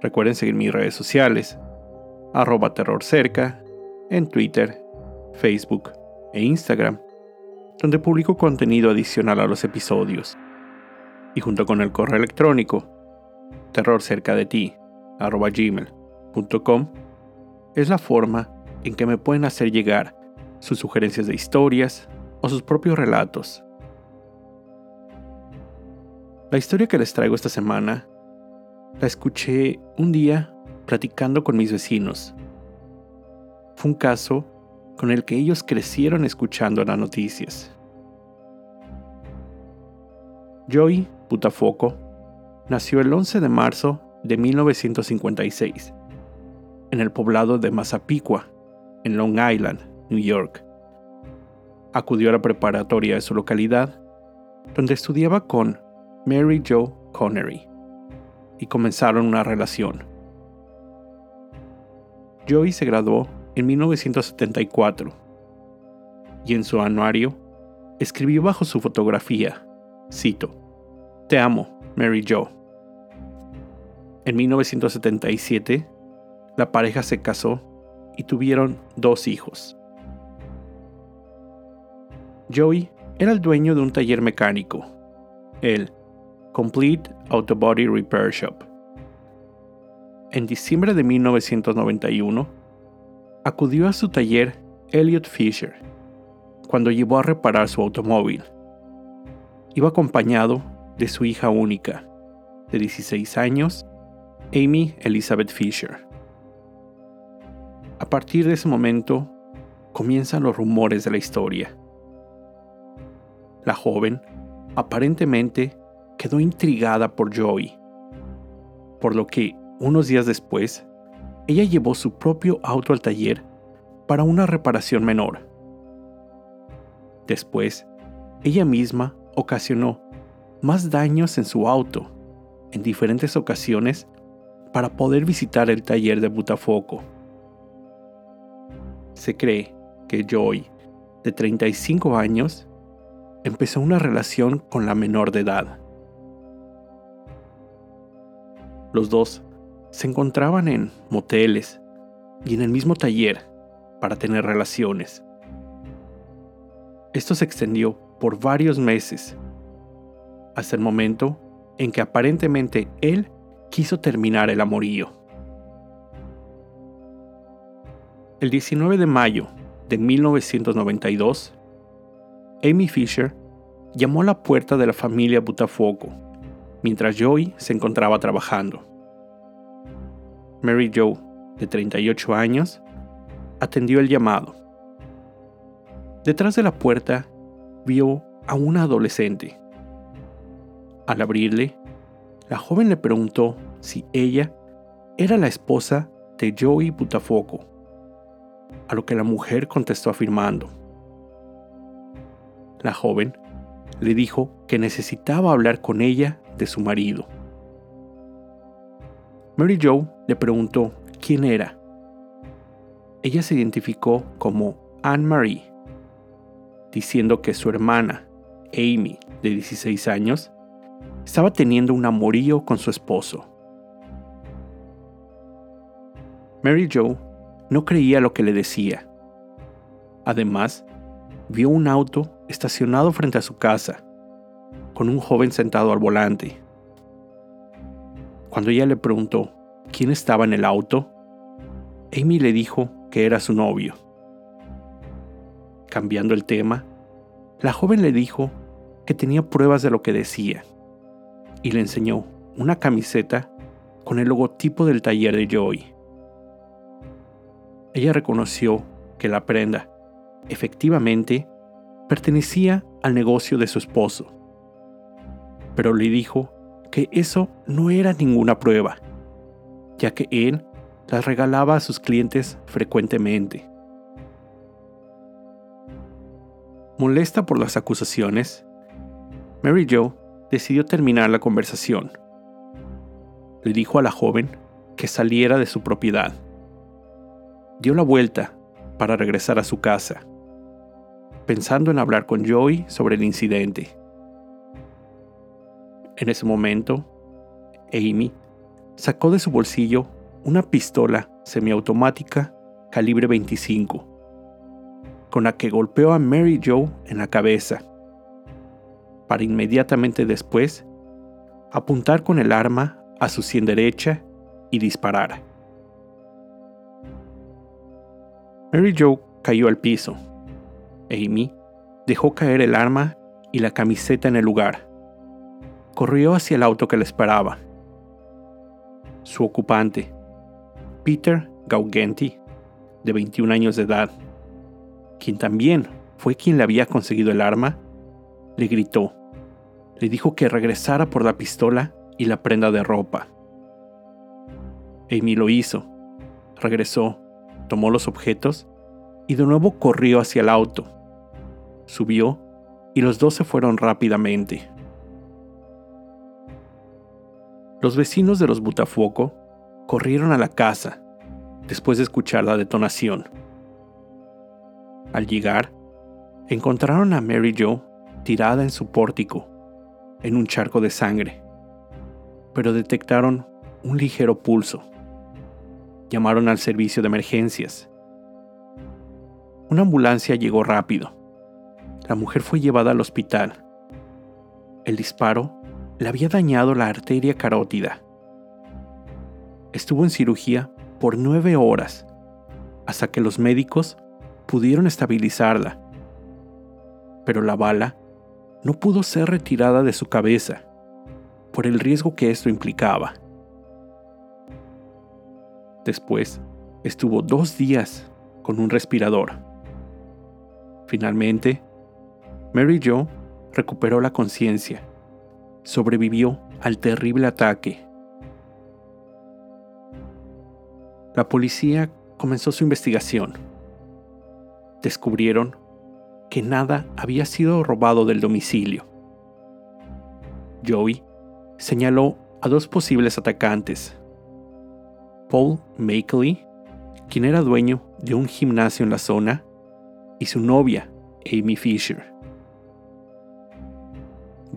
Recuerden seguir mis redes sociales, arroba terrorcerca, en Twitter, Facebook e Instagram, donde publico contenido adicional a los episodios. Y junto con el correo electrónico, terrorcerca de ti, arroba gmail.com, es la forma en que me pueden hacer llegar sus sugerencias de historias o sus propios relatos. La historia que les traigo esta semana la escuché un día platicando con mis vecinos. Fue un caso con el que ellos crecieron escuchando las noticias. Joy Putafoco nació el 11 de marzo de 1956 en el poblado de Massapequa, en Long Island, New York. Acudió a la preparatoria de su localidad, donde estudiaba con Mary Jo Connery y comenzaron una relación. Joey se graduó en 1974 y en su anuario escribió bajo su fotografía, cito, Te amo, Mary Jo. En 1977, la pareja se casó y tuvieron dos hijos. Joey era el dueño de un taller mecánico, el Complete Auto Body Repair Shop. En diciembre de 1991, acudió a su taller Elliot Fisher cuando llevó a reparar su automóvil. Iba acompañado de su hija única, de 16 años, Amy Elizabeth Fisher. A partir de ese momento, comienzan los rumores de la historia. La joven, aparentemente, quedó intrigada por Joey, por lo que, unos días después, ella llevó su propio auto al taller para una reparación menor. Después, ella misma ocasionó más daños en su auto en diferentes ocasiones para poder visitar el taller de Butafoco. Se cree que Joy, de 35 años, empezó una relación con la menor de edad. Los dos se encontraban en moteles y en el mismo taller para tener relaciones. Esto se extendió por varios meses, hasta el momento en que aparentemente él quiso terminar el amorío. El 19 de mayo de 1992, Amy Fisher llamó a la puerta de la familia Butafoco mientras Joey se encontraba trabajando. Mary Jo, de 38 años, atendió el llamado. Detrás de la puerta vio a una adolescente. Al abrirle, la joven le preguntó si ella era la esposa de Joey Butafoco, a lo que la mujer contestó afirmando. La joven le dijo que necesitaba hablar con ella de su marido. Mary Jo le preguntó quién era. Ella se identificó como Anne-Marie, diciendo que su hermana, Amy, de 16 años, estaba teniendo un amorío con su esposo. Mary Jo no creía lo que le decía. Además, vio un auto estacionado frente a su casa con un joven sentado al volante. Cuando ella le preguntó quién estaba en el auto, Amy le dijo que era su novio. Cambiando el tema, la joven le dijo que tenía pruebas de lo que decía y le enseñó una camiseta con el logotipo del taller de Joey. Ella reconoció que la prenda, efectivamente, pertenecía al negocio de su esposo pero le dijo que eso no era ninguna prueba, ya que él las regalaba a sus clientes frecuentemente. Molesta por las acusaciones, Mary Jo decidió terminar la conversación. Le dijo a la joven que saliera de su propiedad. Dio la vuelta para regresar a su casa, pensando en hablar con Joey sobre el incidente. En ese momento, Amy sacó de su bolsillo una pistola semiautomática calibre 25, con la que golpeó a Mary Joe en la cabeza, para inmediatamente después apuntar con el arma a su sien derecha y disparar. Mary Joe cayó al piso. Amy dejó caer el arma y la camiseta en el lugar. Corrió hacia el auto que le esperaba. Su ocupante, Peter Gaugenti, de 21 años de edad, quien también fue quien le había conseguido el arma, le gritó. Le dijo que regresara por la pistola y la prenda de ropa. Amy lo hizo. Regresó tomó los objetos y de nuevo corrió hacia el auto. Subió y los dos se fueron rápidamente. Los vecinos de los Butafuoco corrieron a la casa después de escuchar la detonación. Al llegar, encontraron a Mary Jo tirada en su pórtico, en un charco de sangre, pero detectaron un ligero pulso llamaron al servicio de emergencias. Una ambulancia llegó rápido. La mujer fue llevada al hospital. El disparo le había dañado la arteria carótida. Estuvo en cirugía por nueve horas hasta que los médicos pudieron estabilizarla. Pero la bala no pudo ser retirada de su cabeza por el riesgo que esto implicaba. Después, estuvo dos días con un respirador. Finalmente, Mary Jo recuperó la conciencia. Sobrevivió al terrible ataque. La policía comenzó su investigación. Descubrieron que nada había sido robado del domicilio. Joey señaló a dos posibles atacantes, Paul Makeley, quien era dueño de un gimnasio en la zona, y su novia, Amy Fisher.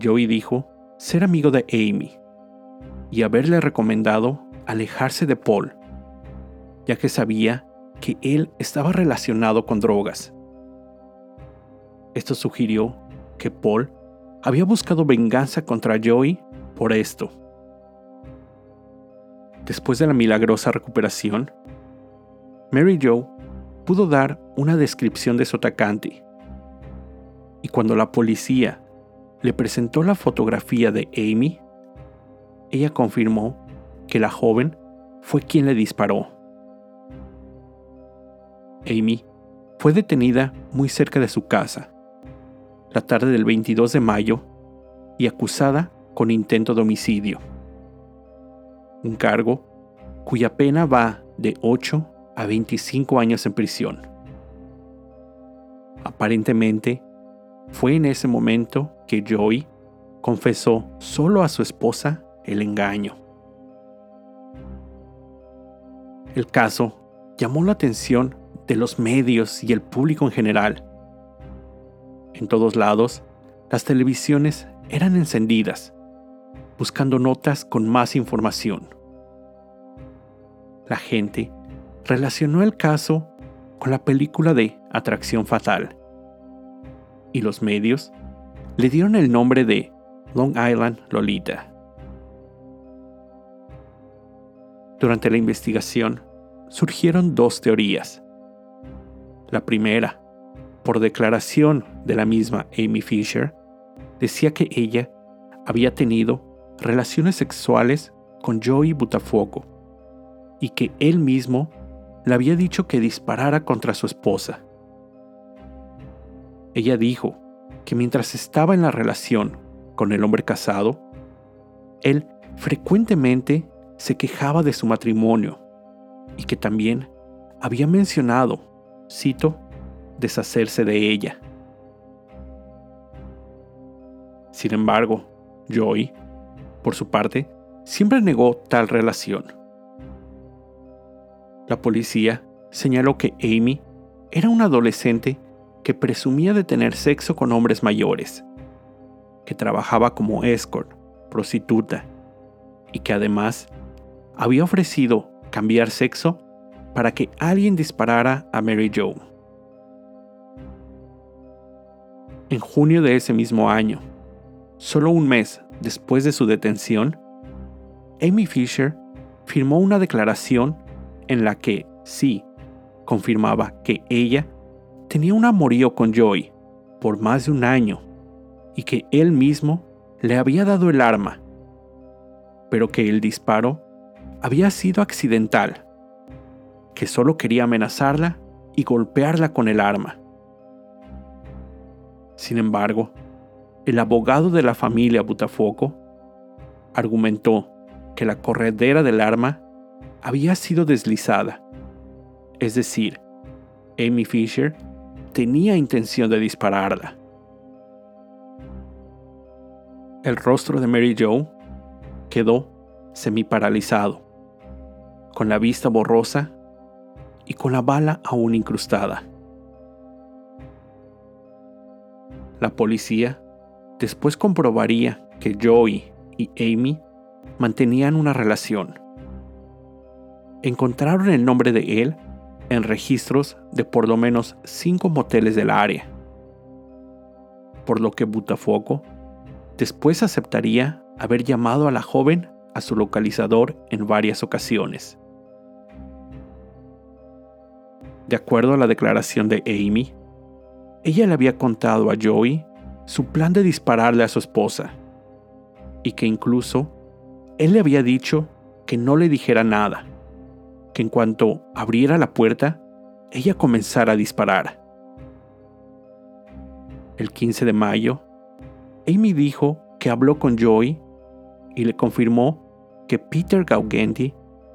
Joey dijo ser amigo de Amy y haberle recomendado alejarse de Paul, ya que sabía que él estaba relacionado con drogas. Esto sugirió que Paul había buscado venganza contra Joey por esto. Después de la milagrosa recuperación, Mary Jo pudo dar una descripción de su atacante. Y cuando la policía le presentó la fotografía de Amy, ella confirmó que la joven fue quien le disparó. Amy fue detenida muy cerca de su casa, la tarde del 22 de mayo, y acusada con intento de homicidio un cargo cuya pena va de 8 a 25 años en prisión. Aparentemente, fue en ese momento que Joey confesó solo a su esposa el engaño. El caso llamó la atención de los medios y el público en general. En todos lados, las televisiones eran encendidas buscando notas con más información. La gente relacionó el caso con la película de Atracción Fatal y los medios le dieron el nombre de Long Island Lolita. Durante la investigación surgieron dos teorías. La primera, por declaración de la misma Amy Fisher, decía que ella había tenido relaciones sexuales con Joey Butafuoco y que él mismo le había dicho que disparara contra su esposa. Ella dijo que mientras estaba en la relación con el hombre casado, él frecuentemente se quejaba de su matrimonio y que también había mencionado, cito, deshacerse de ella. Sin embargo, Joy, por su parte, siempre negó tal relación. La policía señaló que Amy era una adolescente que presumía de tener sexo con hombres mayores, que trabajaba como escort, prostituta, y que además había ofrecido cambiar sexo para que alguien disparara a Mary Jo. En junio de ese mismo año, solo un mes después de su detención, Amy Fisher firmó una declaración en la que sí confirmaba que ella tenía un amorío con Joy por más de un año y que él mismo le había dado el arma, pero que el disparo había sido accidental, que solo quería amenazarla y golpearla con el arma. Sin embargo, el abogado de la familia Butafoco argumentó que la corredera del arma había sido deslizada, es decir, Amy Fisher tenía intención de dispararla. El rostro de Mary Jo quedó semi-paralizado, con la vista borrosa y con la bala aún incrustada. La policía después comprobaría que Joey y Amy mantenían una relación. Encontraron el nombre de él en registros de por lo menos cinco moteles de la área, por lo que Butafoco Después aceptaría haber llamado a la joven a su localizador en varias ocasiones. De acuerdo a la declaración de Amy, ella le había contado a Joey su plan de dispararle a su esposa y que incluso él le había dicho que no le dijera nada, que en cuanto abriera la puerta, ella comenzara a disparar. El 15 de mayo, Amy dijo que habló con Joey y le confirmó que Peter Gaugenti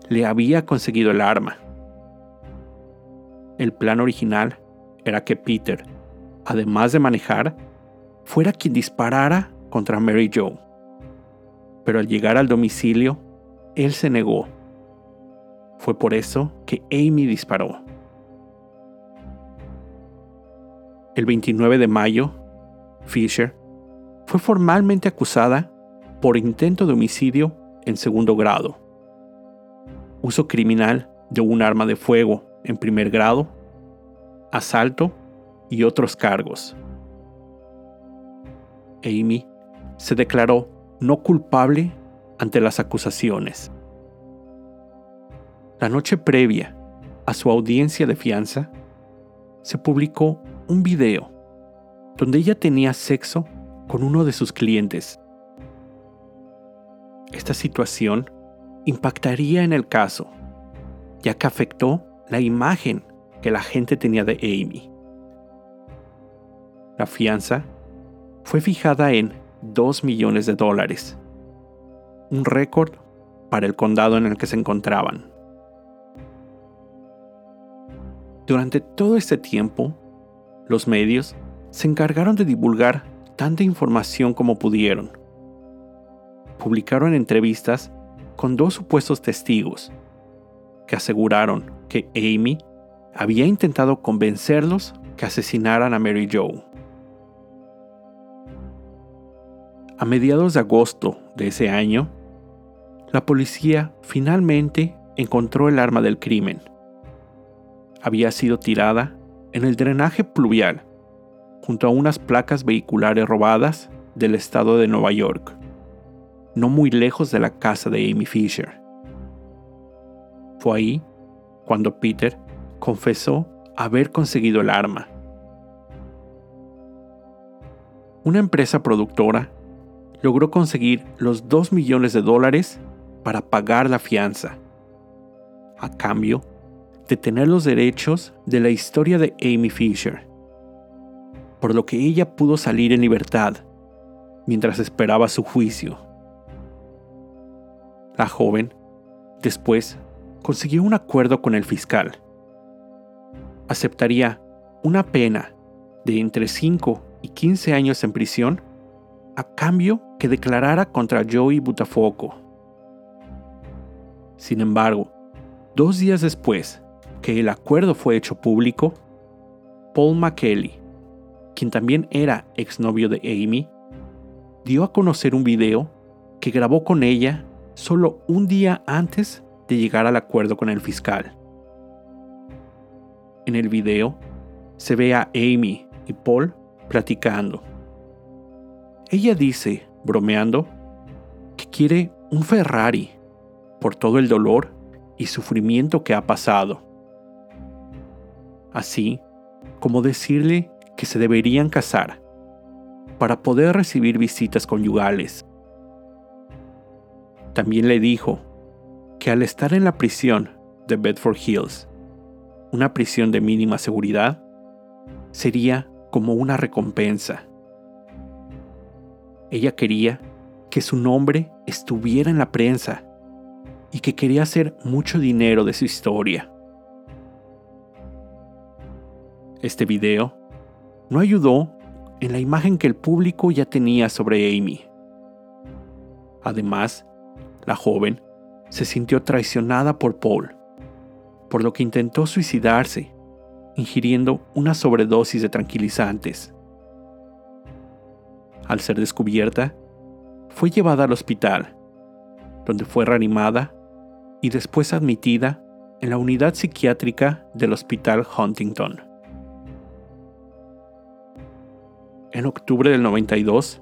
le había conseguido el arma. El plan original era que Peter, además de manejar, fuera quien disparara contra Mary Jo. Pero al llegar al domicilio, él se negó. Fue por eso que Amy disparó. El 29 de mayo, Fisher fue formalmente acusada por intento de homicidio en segundo grado, uso criminal de un arma de fuego en primer grado, asalto y otros cargos. Amy se declaró no culpable ante las acusaciones. La noche previa a su audiencia de fianza, se publicó un video donde ella tenía sexo con uno de sus clientes. Esta situación impactaría en el caso, ya que afectó la imagen que la gente tenía de Amy. La fianza fue fijada en 2 millones de dólares, un récord para el condado en el que se encontraban. Durante todo este tiempo, los medios se encargaron de divulgar tanta información como pudieron. Publicaron entrevistas con dos supuestos testigos que aseguraron que Amy había intentado convencerlos que asesinaran a Mary Jo. A mediados de agosto de ese año, la policía finalmente encontró el arma del crimen. Había sido tirada en el drenaje pluvial junto a unas placas vehiculares robadas del estado de Nueva York, no muy lejos de la casa de Amy Fisher. Fue ahí cuando Peter confesó haber conseguido el arma. Una empresa productora logró conseguir los 2 millones de dólares para pagar la fianza, a cambio de tener los derechos de la historia de Amy Fisher por lo que ella pudo salir en libertad mientras esperaba su juicio. La joven, después, consiguió un acuerdo con el fiscal. Aceptaría una pena de entre 5 y 15 años en prisión a cambio que declarara contra Joey Butafoco. Sin embargo, dos días después que el acuerdo fue hecho público, Paul McKelly, quien también era exnovio de Amy, dio a conocer un video que grabó con ella solo un día antes de llegar al acuerdo con el fiscal. En el video se ve a Amy y Paul platicando. Ella dice, bromeando, que quiere un Ferrari por todo el dolor y sufrimiento que ha pasado. Así como decirle que se deberían casar para poder recibir visitas conyugales. También le dijo que al estar en la prisión de Bedford Hills, una prisión de mínima seguridad, sería como una recompensa. Ella quería que su nombre estuviera en la prensa y que quería hacer mucho dinero de su historia. Este video no ayudó en la imagen que el público ya tenía sobre Amy. Además, la joven se sintió traicionada por Paul, por lo que intentó suicidarse, ingiriendo una sobredosis de tranquilizantes. Al ser descubierta, fue llevada al hospital, donde fue reanimada y después admitida en la unidad psiquiátrica del Hospital Huntington. En octubre del 92,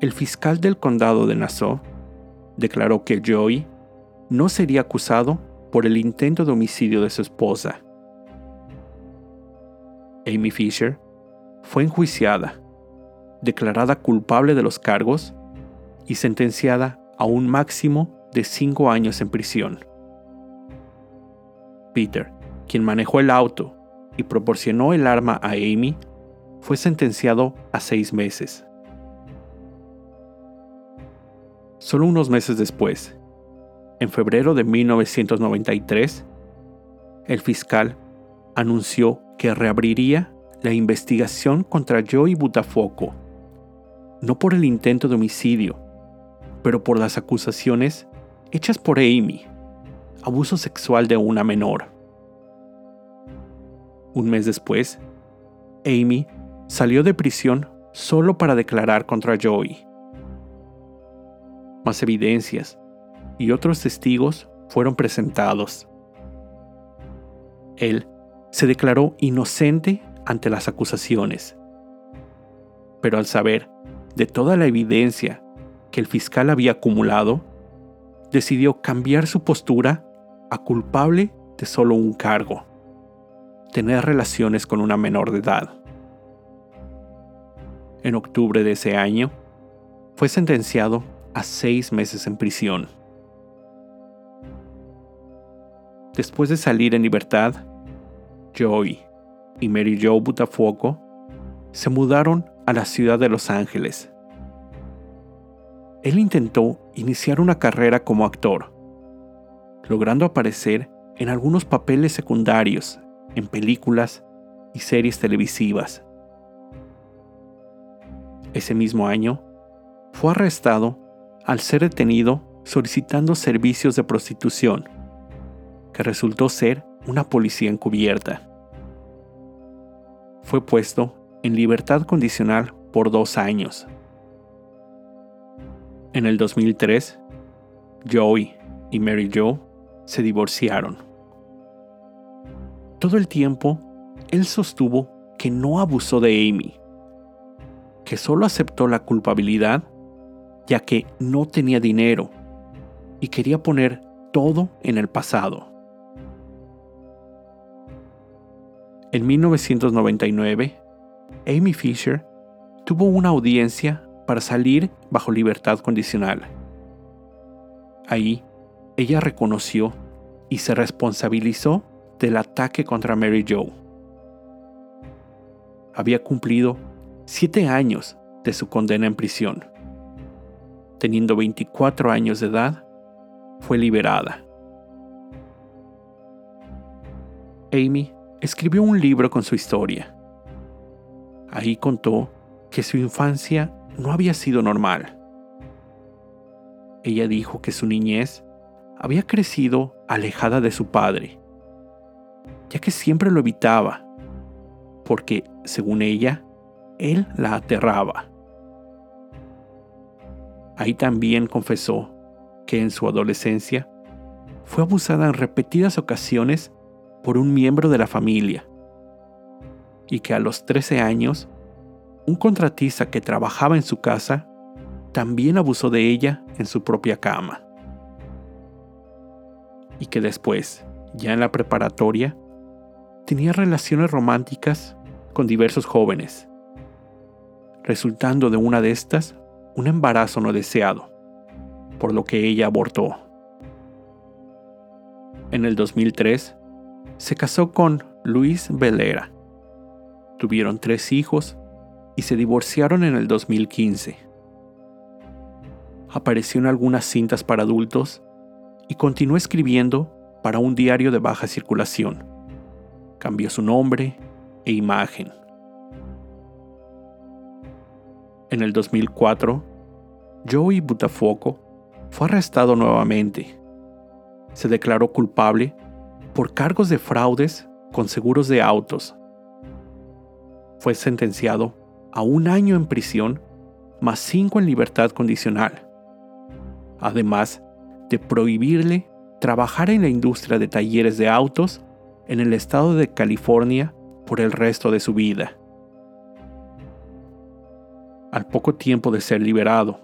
el fiscal del condado de Nassau declaró que Joey no sería acusado por el intento de homicidio de su esposa. Amy Fisher fue enjuiciada, declarada culpable de los cargos y sentenciada a un máximo de cinco años en prisión. Peter, quien manejó el auto y proporcionó el arma a Amy, fue sentenciado a seis meses. Solo unos meses después, en febrero de 1993, el fiscal anunció que reabriría la investigación contra Joey Butafoco, no por el intento de homicidio, pero por las acusaciones hechas por Amy, abuso sexual de una menor. Un mes después, Amy salió de prisión solo para declarar contra Joey. Más evidencias y otros testigos fueron presentados. Él se declaró inocente ante las acusaciones. Pero al saber de toda la evidencia que el fiscal había acumulado, decidió cambiar su postura a culpable de solo un cargo, tener relaciones con una menor de edad en octubre de ese año, fue sentenciado a seis meses en prisión. Después de salir en libertad, Joey y Mary Jo Butafuoco se mudaron a la ciudad de Los Ángeles. Él intentó iniciar una carrera como actor, logrando aparecer en algunos papeles secundarios en películas y series televisivas. Ese mismo año, fue arrestado al ser detenido solicitando servicios de prostitución, que resultó ser una policía encubierta. Fue puesto en libertad condicional por dos años. En el 2003, Joey y Mary Jo se divorciaron. Todo el tiempo, él sostuvo que no abusó de Amy que solo aceptó la culpabilidad ya que no tenía dinero y quería poner todo en el pasado. En 1999, Amy Fisher tuvo una audiencia para salir bajo libertad condicional. Ahí, ella reconoció y se responsabilizó del ataque contra Mary Jo. Había cumplido siete años de su condena en prisión. Teniendo 24 años de edad, fue liberada. Amy escribió un libro con su historia. Ahí contó que su infancia no había sido normal. Ella dijo que su niñez había crecido alejada de su padre, ya que siempre lo evitaba, porque, según ella, él la aterraba. Ahí también confesó que en su adolescencia fue abusada en repetidas ocasiones por un miembro de la familia y que a los 13 años, un contratista que trabajaba en su casa también abusó de ella en su propia cama. Y que después, ya en la preparatoria, tenía relaciones románticas con diversos jóvenes, resultando de una de estas un embarazo no deseado, por lo que ella abortó. En el 2003, se casó con Luis Velera. Tuvieron tres hijos y se divorciaron en el 2015. Apareció en algunas cintas para adultos y continuó escribiendo para un diario de baja circulación. Cambió su nombre e imagen. En el 2004, Joey Butafoco fue arrestado nuevamente. Se declaró culpable por cargos de fraudes con seguros de autos. Fue sentenciado a un año en prisión más cinco en libertad condicional, además de prohibirle trabajar en la industria de talleres de autos en el estado de California por el resto de su vida. Al poco tiempo de ser liberado,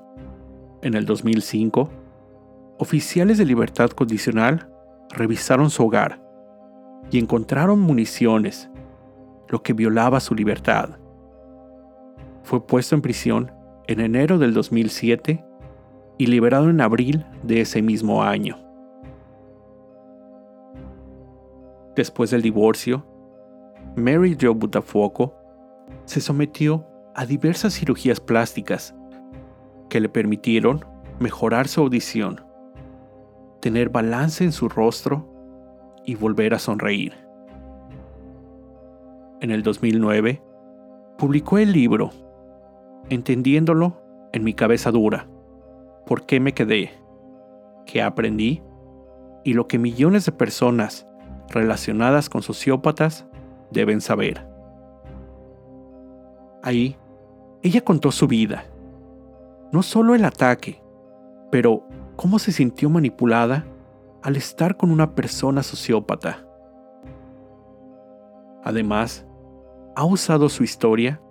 en el 2005, oficiales de libertad condicional revisaron su hogar y encontraron municiones, lo que violaba su libertad. Fue puesto en prisión en enero del 2007 y liberado en abril de ese mismo año. Después del divorcio, Mary Jo Butafuoco se sometió a diversas cirugías plásticas que le permitieron mejorar su audición, tener balance en su rostro y volver a sonreír. En el 2009, publicó el libro Entendiéndolo en mi cabeza dura, por qué me quedé, qué aprendí y lo que millones de personas relacionadas con sociópatas deben saber. Ahí, ella contó su vida, no solo el ataque, pero cómo se sintió manipulada al estar con una persona sociópata. Además, ha usado su historia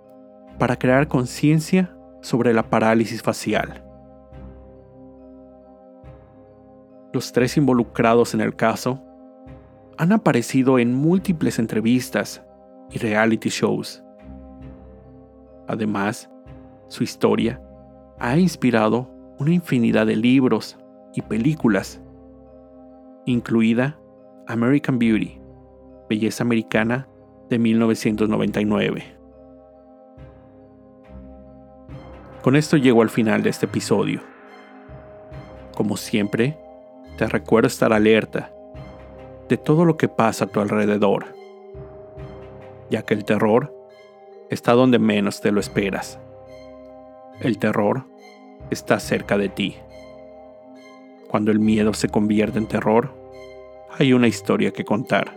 para crear conciencia sobre la parálisis facial. Los tres involucrados en el caso han aparecido en múltiples entrevistas y reality shows. Además, su historia ha inspirado una infinidad de libros y películas incluida American Beauty, Belleza Americana de 1999. Con esto llego al final de este episodio. Como siempre, te recuerdo estar alerta de todo lo que pasa a tu alrededor, ya que el terror está donde menos te lo esperas. El terror está cerca de ti. Cuando el miedo se convierte en terror, hay una historia que contar.